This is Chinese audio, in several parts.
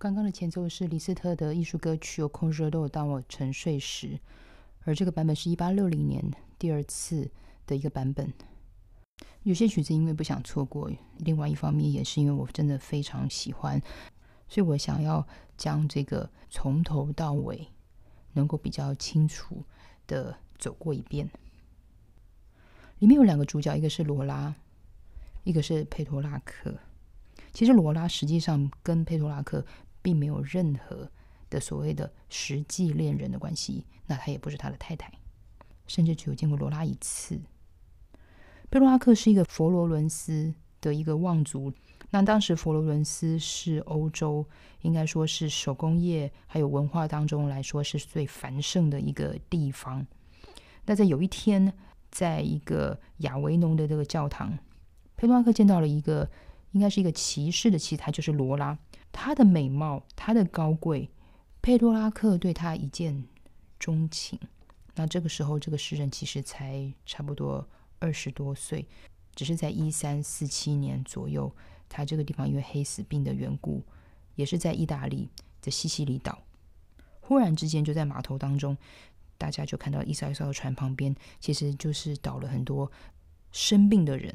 刚刚的前奏是李斯特的艺术歌曲《有空热豆当我沉睡时》，而这个版本是一八六零年第二次的一个版本。有些曲子因为不想错过，另外一方面也是因为我真的非常喜欢，所以我想要将这个从头到尾能够比较清楚的走过一遍。里面有两个主角，一个是罗拉，一个是佩托拉克。其实罗拉实际上跟佩托拉克并没有任何的所谓的实际恋人的关系，那他也不是他的太太，甚至只有见过罗拉一次。贝洛阿克是一个佛罗伦斯的一个望族。那当时佛罗伦斯是欧洲，应该说是手工业还有文化当中来说是最繁盛的一个地方。那在有一天，在一个亚维农的这个教堂，佩洛阿克见到了一个应该是一个骑士的妻子，就是罗拉。她的美貌，她的高贵，佩多拉克对她一见钟情。那这个时候，这个诗人其实才差不多。二十多岁，只是在一三四七年左右，他这个地方因为黑死病的缘故，也是在意大利的西西里岛，忽然之间就在码头当中，大家就看到一艘一艘的船旁边，其实就是倒了很多生病的人。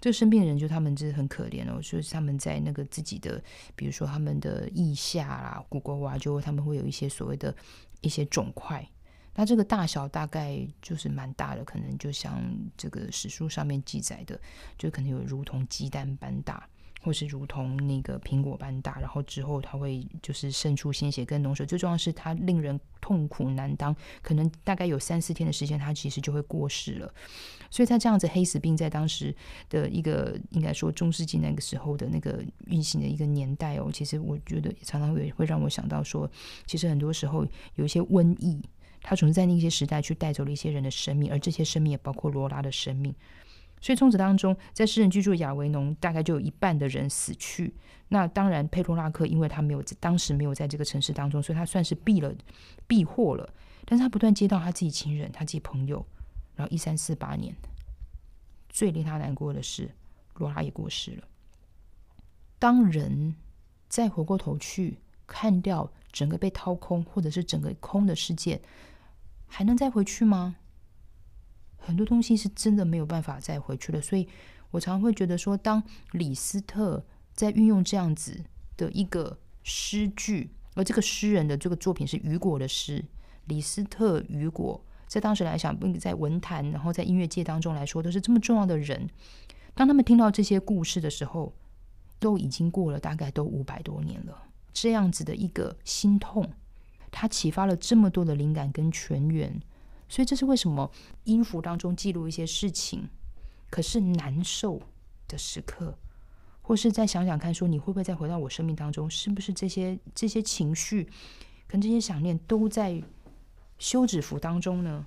这个生病的人就他们真的很可怜哦，就是他们在那个自己的，比如说他们的腋下啦、骨沟啊，就他们会有一些所谓的一些肿块。那这个大小大概就是蛮大的，可能就像这个史书上面记载的，就可能有如同鸡蛋般大，或是如同那个苹果般大。然后之后它会就是渗出鲜血跟脓水，最重要是它令人痛苦难当，可能大概有三四天的时间，它其实就会过世了。所以在这样子黑死病在当时的一个应该说中世纪那个时候的那个运行的一个年代哦，其实我觉得常常会会让我想到说，其实很多时候有一些瘟疫。他总是在那些时代去带走了一些人的生命，而这些生命也包括罗拉的生命。所以从此当中，在诗人居住的亚维农，大概就有一半的人死去。那当然，佩托拉克因为他没有当时没有在这个城市当中，所以他算是避了避祸了。但是他不断接到他自己亲人、他自己朋友。然后一三四八年，最令他难过的是，罗拉也过世了。当人再回过头去看掉整个被掏空，或者是整个空的世界。还能再回去吗？很多东西是真的没有办法再回去了，所以我常会觉得说，当李斯特在运用这样子的一个诗句，而这个诗人的这个作品是雨果的诗，李斯特、雨果在当时来讲，在文坛，然后在音乐界当中来说，都是这么重要的人。当他们听到这些故事的时候，都已经过了大概都五百多年了，这样子的一个心痛。他启发了这么多的灵感跟泉源，所以这是为什么音符当中记录一些事情，可是难受的时刻，或是再想想看，说你会不会再回到我生命当中，是不是这些这些情绪跟这些想念都在休止符当中呢？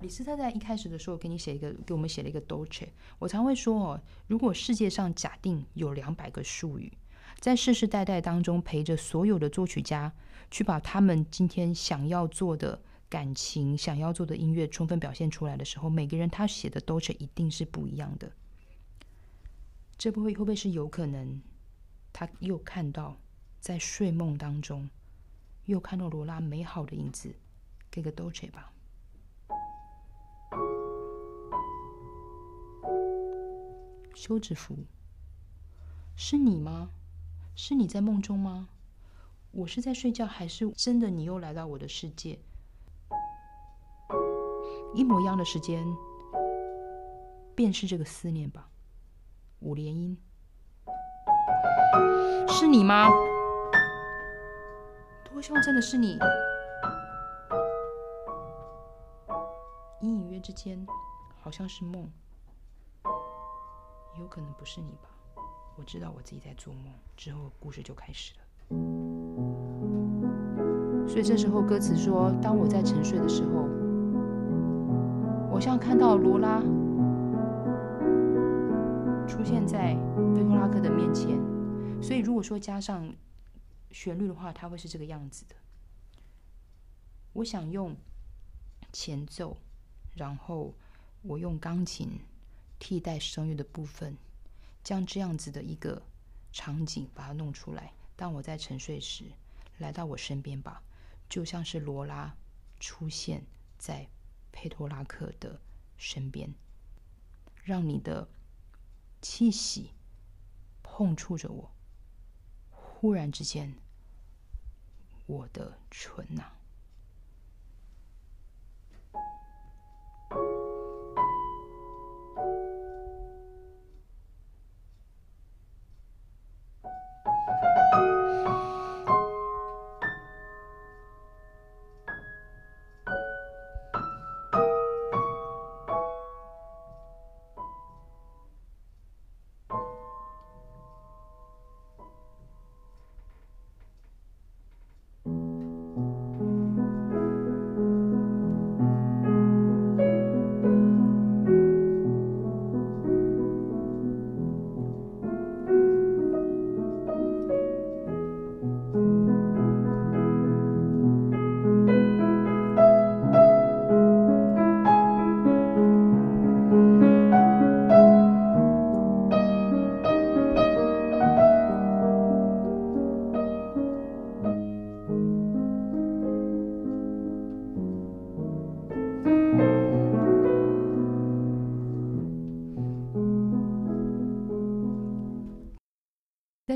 李斯特在一开始的时候给你写一个，给我们写了一个 Dolce。我常会说哦，如果世界上假定有两百个术语，在世世代代当中陪着所有的作曲家，去把他们今天想要做的感情、想要做的音乐充分表现出来的时候，每个人他写的 Dolce 一定是不一样的。这不会会不会是有可能？他又看到在睡梦当中，又看到罗拉美好的影子，给个 Dolce 吧。休止符，是你吗？是你在梦中吗？我是在睡觉，还是真的你又来到我的世界？一模一样的时间，便是这个思念吧。五连音，是你吗？多希望真的是你。隐隐约之间，好像是梦。有可能不是你吧？我知道我自己在做梦。之后故事就开始了。所以这时候歌词说：“当我在沉睡的时候，我像看到罗拉出现在佩托拉克的面前。”所以如果说加上旋律的话，它会是这个样子的。我想用前奏，然后我用钢琴替代声乐的部分，将这样子的一个场景把它弄出来。当我在沉睡时，来到我身边吧，就像是罗拉出现在佩托拉克的身边，让你的气息碰触着我。忽然之间，我的唇呐。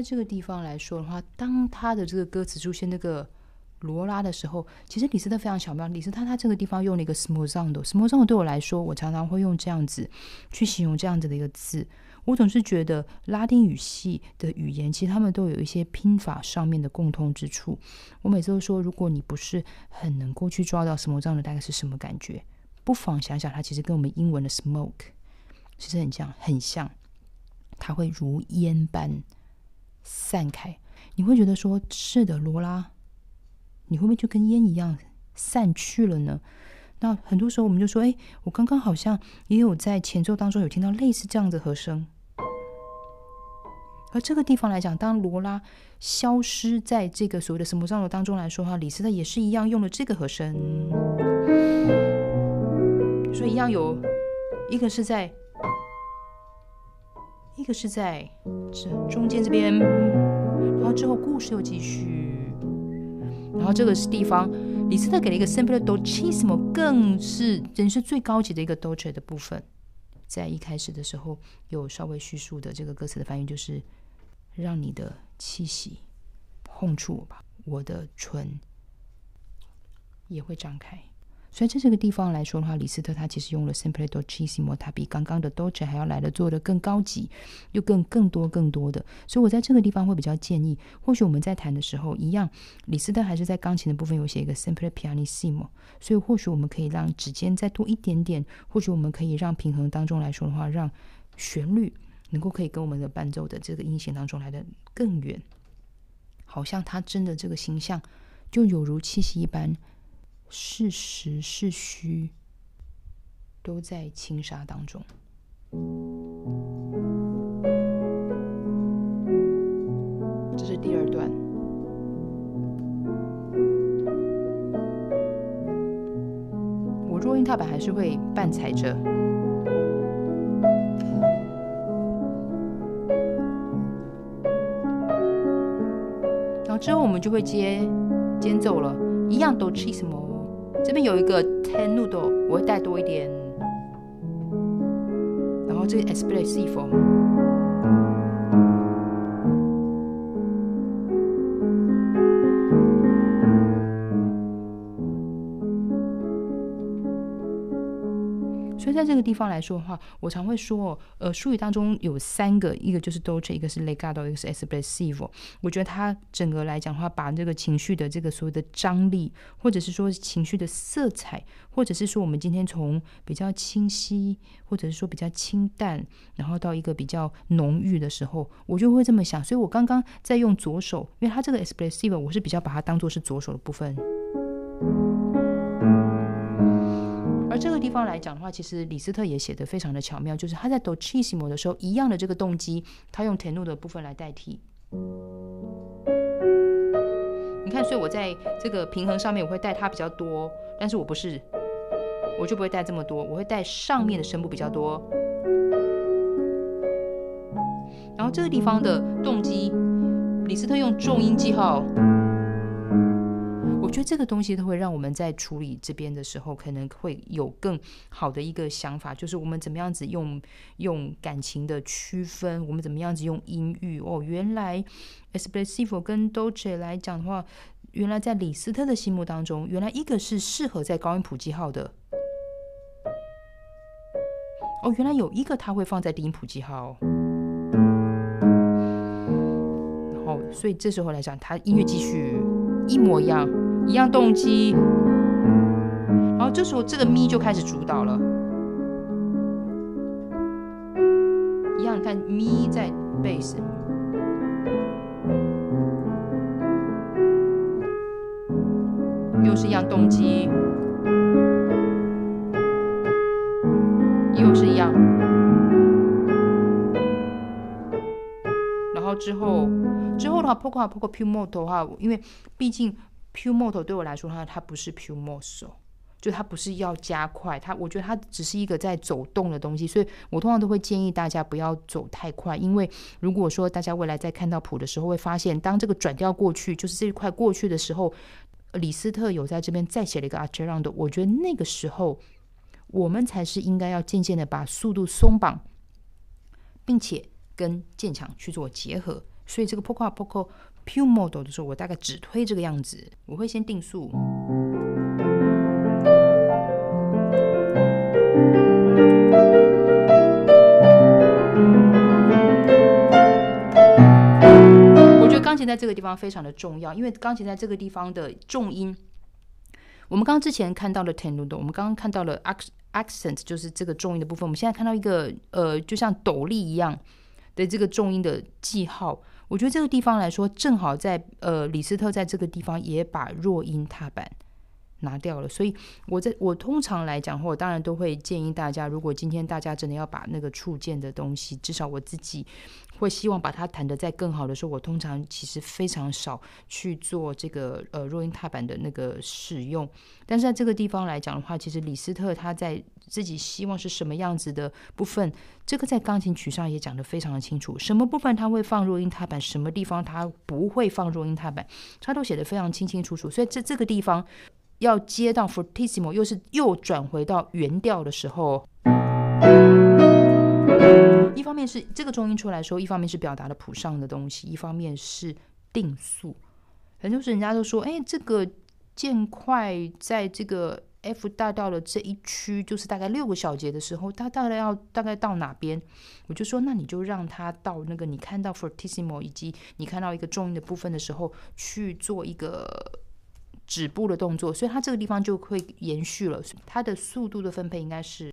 这个地方来说的话，当他的这个歌词出现那个罗拉的时候，其实李斯特非常巧妙。李斯特他这个地方用了一个 small sound，small sound 对我来说，我常常会用这样子去形容这样子的一个字。我总是觉得拉丁语系的语言，其实他们都有一些拼法上面的共通之处。我每次都说，如果你不是很能够去抓到 small sound 大概是什么感觉，不妨想想，它其实跟我们英文的 smoke 其实很像，很像，它会如烟般。散开，你会觉得说是的，罗拉，你会不会就跟烟一样散去了呢？那很多时候我们就说，哎，我刚刚好像也有在前奏当中有听到类似这样的和声。而这个地方来讲，当罗拉消失在这个所谓的什么上的当中来说哈，李斯特也是一样用了这个和声，所以一样有一个是在。一个是在这中间这边，然后之后故事又继续，然后这个是地方，李斯特给了一个 simple dolcissimo，更是人生最高级的一个 dolce 的部分，在一开始的时候有稍微叙述的这个歌词的翻译，就是让你的气息碰触我吧，我的唇也会张开。所以在这个地方来说的话，李斯特他其实用了 simply dolcissimo，它比刚刚的 dolce 还要来的做的更高级，又更更多更多的。所以我在这个地方会比较建议，或许我们在弹的时候一样，李斯特还是在钢琴的部分有写一个 simply pianissimo，所以或许我们可以让指尖再多一点点，或许我们可以让平衡当中来说的话，让旋律能够可以跟我们的伴奏的这个音弦当中来的更远，好像他真的这个形象就有如气息一般。是实是虚，都在轻纱当中。这是第二段。我弱音踏板还是会半踩着，然后之后我们就会接间奏了，一样都 cheese 么。这边有一个 ten noodle，我会带多一点，然后这个 espressivo，所以在这个地方来说的话，我常会说，呃，术语当中有三个，一个就是 dolce，一个是 legato，一个是 espressivo。我觉得它整个来讲的话，把这个情绪的这个所谓的张力，或者是说情绪的色彩，或者是说我们今天从比较清晰，或者是说比较清淡，然后到一个比较浓郁的时候，我就会这么想。所以我刚刚在用左手，因为它这个 espressivo，我是比较把它当做是左手的部分。而这个地方来讲的话，其实李斯特也写的非常的巧妙，就是他在 docissimo 的时候，一样的这个动机，他用 tenuto 的部分来代替。你看，所以我在这个平衡上面，我会带它比较多，但是我不是，我就不会带这么多，我会带上面的声部比较多。然后这个地方的动机，李斯特用重音记号。我觉得这个东西都会让我们在处理这边的时候，可能会有更好的一个想法，就是我们怎么样子用用感情的区分，我们怎么样子用音域哦。原来 espressivo 跟 dolce 来讲的话，原来在李斯特的心目当中，原来一个是适合在高音谱记号的，哦，原来有一个他会放在低音谱记号，然后所以这时候来讲，他音乐继续一模一样。一样动机，然后这时候这个咪就开始主导了。一样，你看咪在贝斯，又是一样动机，又是一样。然后之后之后的话，poco poco più molto 的话，因为毕竟。P u m o t o 对我来说，它它不是 PUMOTO，就它不是要加快，它我觉得它只是一个在走动的东西，所以我通常都会建议大家不要走太快，因为如果说大家未来在看到谱的时候，会发现当这个转调过去，就是这一块过去的时候，李斯特有在这边再写了一个 archeround，我觉得那个时候我们才是应该要渐渐的把速度松绑，并且跟渐强去做结合，所以这个 poco poco。Pure model 的时候，我大概只推这个样子。我会先定速。我觉得钢琴在这个地方非常的重要，因为钢琴在这个地方的重音，我们刚刚之前看到了 tenuto，我们刚刚看到了 accent，就是这个重音的部分。我们现在看到一个呃，就像斗笠一样的这个重音的记号。我觉得这个地方来说，正好在呃，李斯特在这个地方也把弱音踏板拿掉了，所以我在我通常来讲，我当然都会建议大家，如果今天大家真的要把那个触键的东西，至少我自己。会希望把它弹得再更好的时候，我通常其实非常少去做这个呃弱音踏板的那个使用。但是在这个地方来讲的话，其实李斯特他在自己希望是什么样子的部分，这个在钢琴曲上也讲得非常的清楚。什么部分他会放弱音踏板，什么地方他不会放弱音踏板，他都写得非常清清楚楚。所以这这个地方要接到 fortissimo，又是又转回到原调的时候。一方面是这个中音出来说，一方面是表达了谱上的东西，一方面是定速。很多是人家都说，哎，这个渐快在这个 F 大调的这一区，就是大概六个小节的时候，它大概要大概到哪边？我就说，那你就让它到那个你看到 fortissimo 以及你看到一个重音的部分的时候，去做一个止步的动作，所以它这个地方就会延续了。它的速度的分配应该是。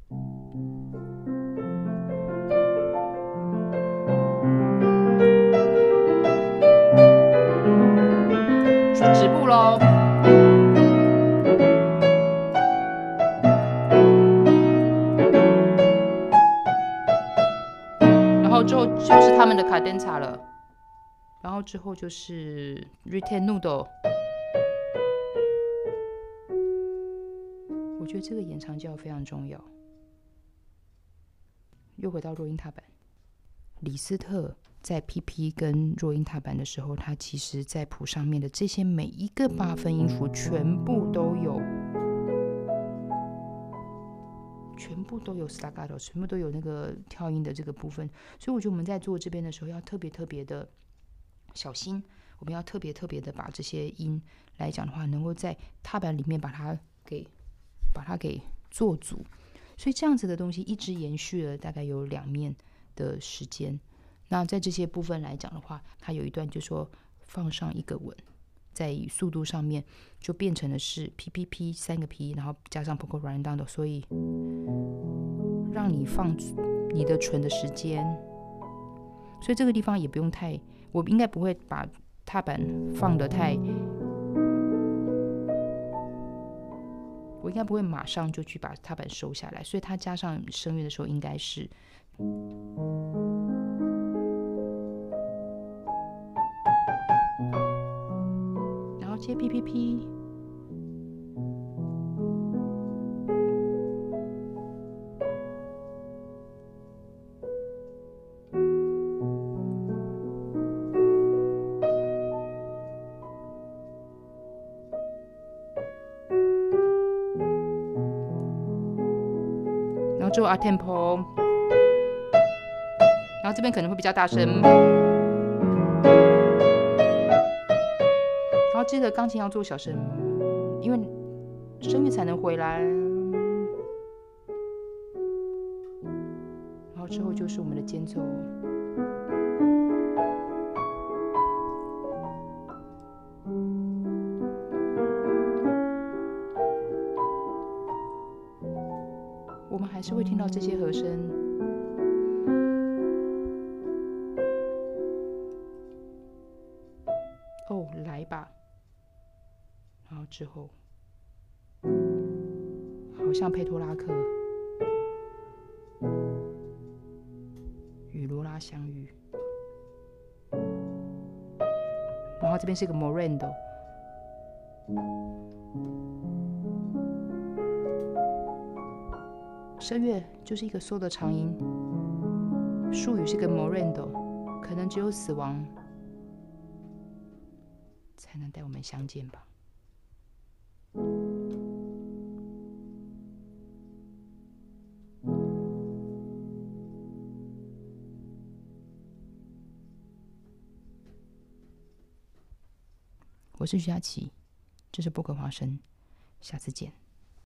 止步喽，然后之后就是他们的卡登查了，然后之后就是 ritenuto。我觉得这个延长调非常重要。又回到弱音踏板，李斯特。在 PP 跟弱音踏板的时候，他其实在谱上面的这些每一个八分音符全部都有，全部都有 staccato，全部都有那个跳音的这个部分。所以我觉得我们在做这边的时候要特别特别的小心，我们要特别特别的把这些音来讲的话，能够在踏板里面把它给把它给做足。所以这样子的东西一直延续了大概有两面的时间。那在这些部分来讲的话，它有一段就说放上一个吻，在速度上面就变成了是 P P P 三个 P，然后加上 Poco Run Down 的，所以让你放你的唇的时间。所以这个地方也不用太，我应该不会把踏板放的太。我应该不会马上就去把踏板收下来，所以它加上声乐的时候应该是，然后接 P P P。做 a tempo，然后这边可能会比较大声，然后记得钢琴要做小声，因为声音才能回来。然后之后就是我们的间奏。是会听到这些和声。哦，来吧。然后之后，好像佩托拉克与罗拉相遇。然后这边是一个 Morando。声乐就是一个缩的长音，术语是个 morendo，可能只有死亡才能带我们相见吧。我是徐佳琪，这是波克华生，下次见。